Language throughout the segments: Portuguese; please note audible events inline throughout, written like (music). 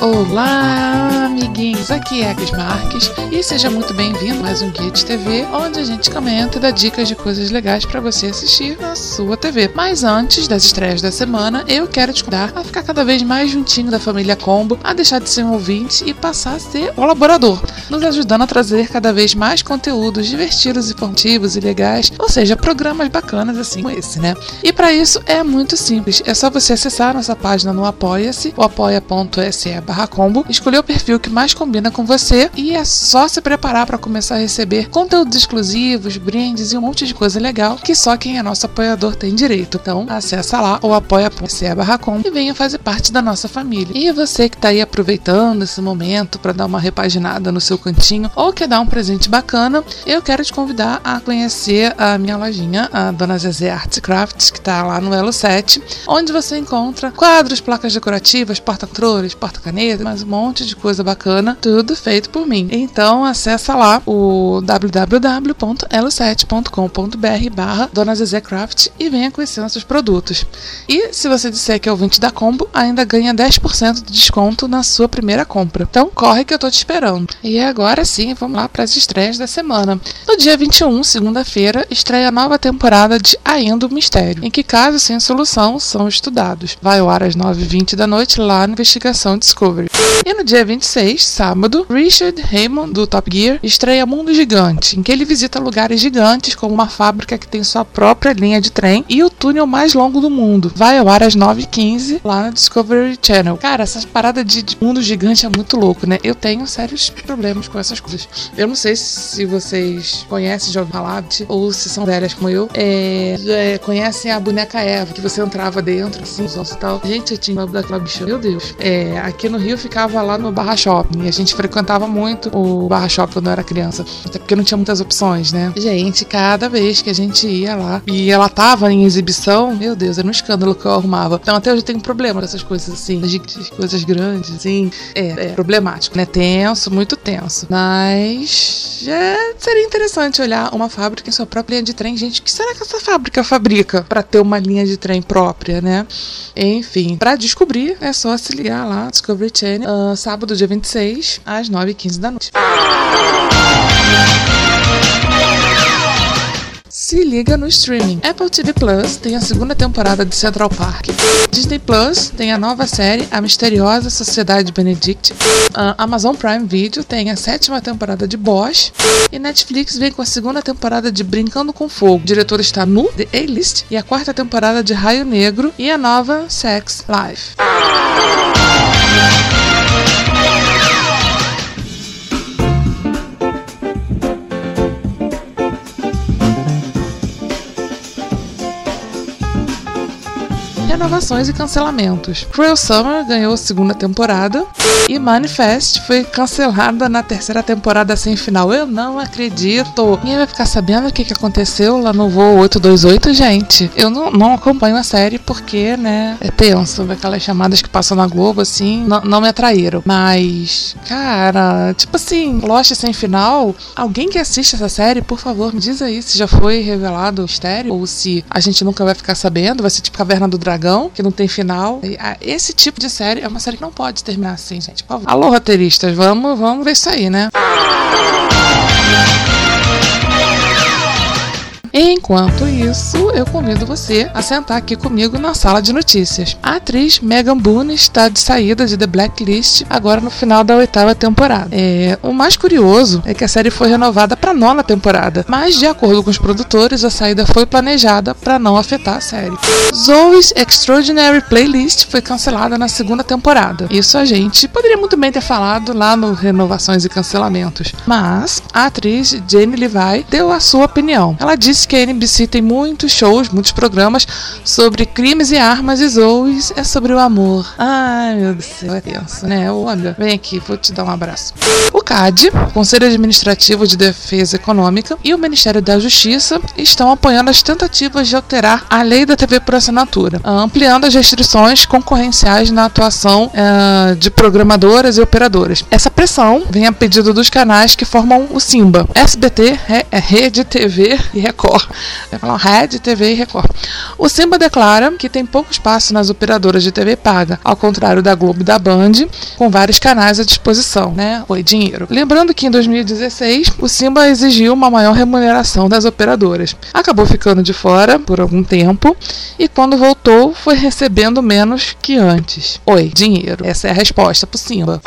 Olá, amiguinhos! Aqui é a Cris Marques e seja muito bem-vindo a mais um Guia de TV, onde a gente comenta e dá dicas de coisas legais para você assistir na sua TV. Mas antes das estreias da semana, eu quero te convidar a ficar cada vez mais juntinho da família Combo, a deixar de ser um ouvinte e passar a ser colaborador, nos ajudando a trazer cada vez mais conteúdos divertidos, informativos e legais, ou seja, programas bacanas assim como esse, né? E para isso é muito simples, é só você acessar nossa página no Apoia-se, o apoia.se barra combo, escolher o perfil que mais combina com você e é só se preparar para começar a receber conteúdos exclusivos, brindes e um monte de coisa legal que só quem é nosso apoiador tem direito. Então, acessa lá o apoia.se barra combo e venha fazer parte da nossa família. E você que está aí aproveitando esse momento para dar uma repaginada no seu cantinho ou quer dar um presente bacana, eu quero te convidar a conhecer a minha lojinha, a Dona Zezé Arts Crafts, que está lá no Elo 7, onde você encontra quadros, placas decorativas, porta-controles, porta-canetas, mais um monte de coisa bacana, tudo feito por mim. Então acessa lá o www.elo7.com.br barra Dona Zezé Craft e venha conhecer nossos produtos. E se você disser que é ouvinte da Combo, ainda ganha 10% de desconto na sua primeira compra. Então corre que eu tô te esperando. E agora sim, vamos lá para as estreias da semana. No dia 21, segunda-feira, estreia a nova temporada de Ainda o Mistério, em que casos sem solução são estudados. Vai ao ar às 9h20 da noite lá na Investigação Discovery. E no dia 26, sábado, Richard Raymond, do Top Gear, estreia Mundo Gigante, em que ele visita lugares gigantes como uma fábrica que tem sua própria linha de trem e o túnel mais longo do mundo. Vai ao ar às 9h15 lá na Discovery Channel. Cara, essa parada de, mundo gigante é muito louco, né? Eu tenho sérios problemas com essas coisas. Eu não sei se vocês conhecem, ouviram falar, ou se são velhas como eu, é, é, conhecem a boneca Eva, que você entrava dentro, assim, e tal. Gente, eu tinha daquela bicha. Meu Deus. É, aqui no Rio ficava lá no Barra Shopping e a gente frequentava muito o Barra Shopping quando eu era criança, até porque não tinha muitas opções, né? Gente, cada vez que a gente ia lá e ela tava em exibição, meu Deus, era um escândalo que eu arrumava. Então até hoje eu tenho um problema com essas coisas assim, coisas grandes, assim, é, é problemático, né? Tenso, muito tenso. Mas já seria interessante olhar uma fábrica em sua própria linha de trem. Gente, o que será que essa fábrica fabrica para ter uma linha de trem própria, né? Enfim, para descobrir é só se ligar lá, Discovery Channel, uh, sábado, dia 26, às 9h15 da noite. Se liga no streaming. Apple TV Plus tem a segunda temporada de Central Park. Disney Plus tem a nova série A Misteriosa Sociedade Benedict. Amazon Prime Video tem a sétima temporada de Bosch. E Netflix vem com a segunda temporada de Brincando com Fogo. O diretor está no The A-List. E a quarta temporada de Raio Negro. E a nova Sex Life. Renovações e cancelamentos. Cruel Summer ganhou segunda temporada e Manifest foi cancelada na terceira temporada sem final. Eu não acredito. Ninguém vai ficar sabendo o que, que aconteceu lá no voo 828, gente. Eu não, não acompanho a série porque, né, é tenso. Aquelas chamadas que passam na Globo, assim, não, não me atraíram. Mas, cara, tipo assim, Lost sem final. Alguém que assiste essa série, por favor, me diz aí se já foi revelado o mistério ou se a gente nunca vai ficar sabendo. Vai ser tipo Caverna do Dragão, que não tem final. Esse tipo de série é uma série que não pode terminar assim, gente. Por favor. Alô, roteiristas, vamos, vamos ver isso aí, né? Enquanto isso, eu convido você a sentar aqui comigo na sala de notícias. A atriz Megan Boone está de saída de The Blacklist agora no final da oitava temporada. É, o mais curioso é que a série foi renovada para nona temporada, mas de acordo com os produtores, a saída foi planejada para não afetar a série. Zoe's Extraordinary Playlist foi cancelada na segunda temporada. Isso a gente poderia muito bem ter falado lá no Renovações e Cancelamentos, mas a atriz Jane Levi deu a sua opinião. Ela disse que a NBC tem muitos shows, muitos programas sobre crimes e armas e Zoe's é sobre o amor. Ai, meu Deus do céu, é tenso, né? Olha, vem aqui, vou te dar um abraço. O CAD, Conselho Administrativo de Defesa Econômica, e o Ministério da Justiça estão apoiando as tentativas de alterar a lei da TV por assinatura, ampliando as restrições concorrenciais na atuação uh, de programadoras e operadoras. Essa pressão vem a pedido dos canais que formam o Simba, SBT, é Rede TV e Record. Falar Rede TV e Record. O Simba declara que tem pouco espaço nas operadoras de TV paga, ao contrário da Globo e da Band, com vários canais à disposição, né? Foi dinheiro. Lembrando que em 2016 o Simba exigiu uma maior remuneração das operadoras. Acabou ficando de fora por algum tempo e quando voltou foi recebendo menos que antes. Oi, dinheiro. Essa é a resposta pro Simba.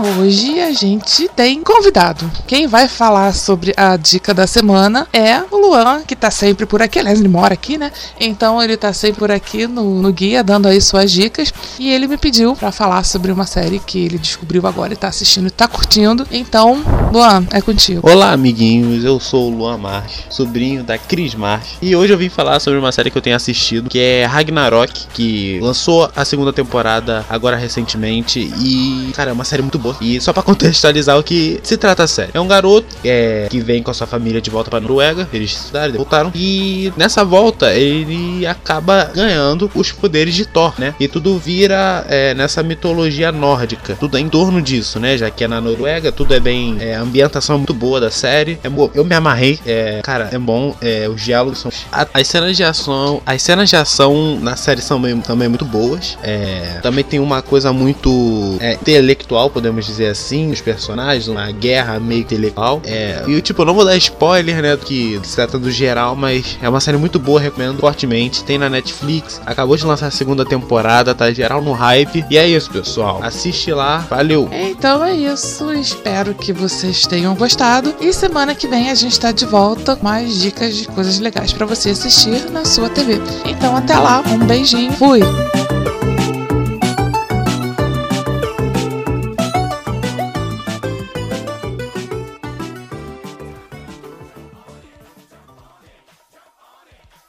Hoje a gente tem convidado. Quem vai falar sobre a dica da semana é o Luan, que tá sempre por aqui. Aliás, ele mora aqui, né? Então ele tá sempre por aqui no, no guia, dando aí suas dicas. E ele me pediu para falar sobre uma série que ele descobriu agora e tá assistindo e tá curtindo. Então, Luan, é contigo. Olá, amiguinhos. Eu sou o Luan March, sobrinho da Cris March. E hoje eu vim falar sobre uma série que eu tenho assistido, que é Ragnarok, que lançou a segunda temporada agora recentemente. E, cara, é uma série muito boa. E só para (laughs) contextualizar o que se trata a série. É um garoto é, que vem com a sua família de volta para Noruega. Eles estudaram, voltaram. E nessa volta ele acaba ganhando os poderes de Thor, né? E tudo vira é, nessa mitologia nórdica. Tudo é em torno disso, né? Já que é na Noruega, tudo é bem. É, a ambientação é muito boa da série. É, eu me amarrei. É, cara, é bom. É, os diálogos são. As cenas de ação. As cenas de ação na série são também muito boas. É, também tem uma coisa muito é, intelectual, podemos dizer assim, os personagens, uma guerra meio intelectual. É, e tipo, eu não vou dar spoiler, né, do que se trata do geral, mas é uma série muito boa, recomendo fortemente. Tem na Netflix, acabou de lançar a segunda temporada, tá geral no hype. E é isso, pessoal. Assiste lá, valeu! Então é isso, espero que vocês tenham gostado. E semana que vem a gente tá de volta com mais dicas de coisas legais para você assistir na sua TV. Então até lá, um beijinho, fui!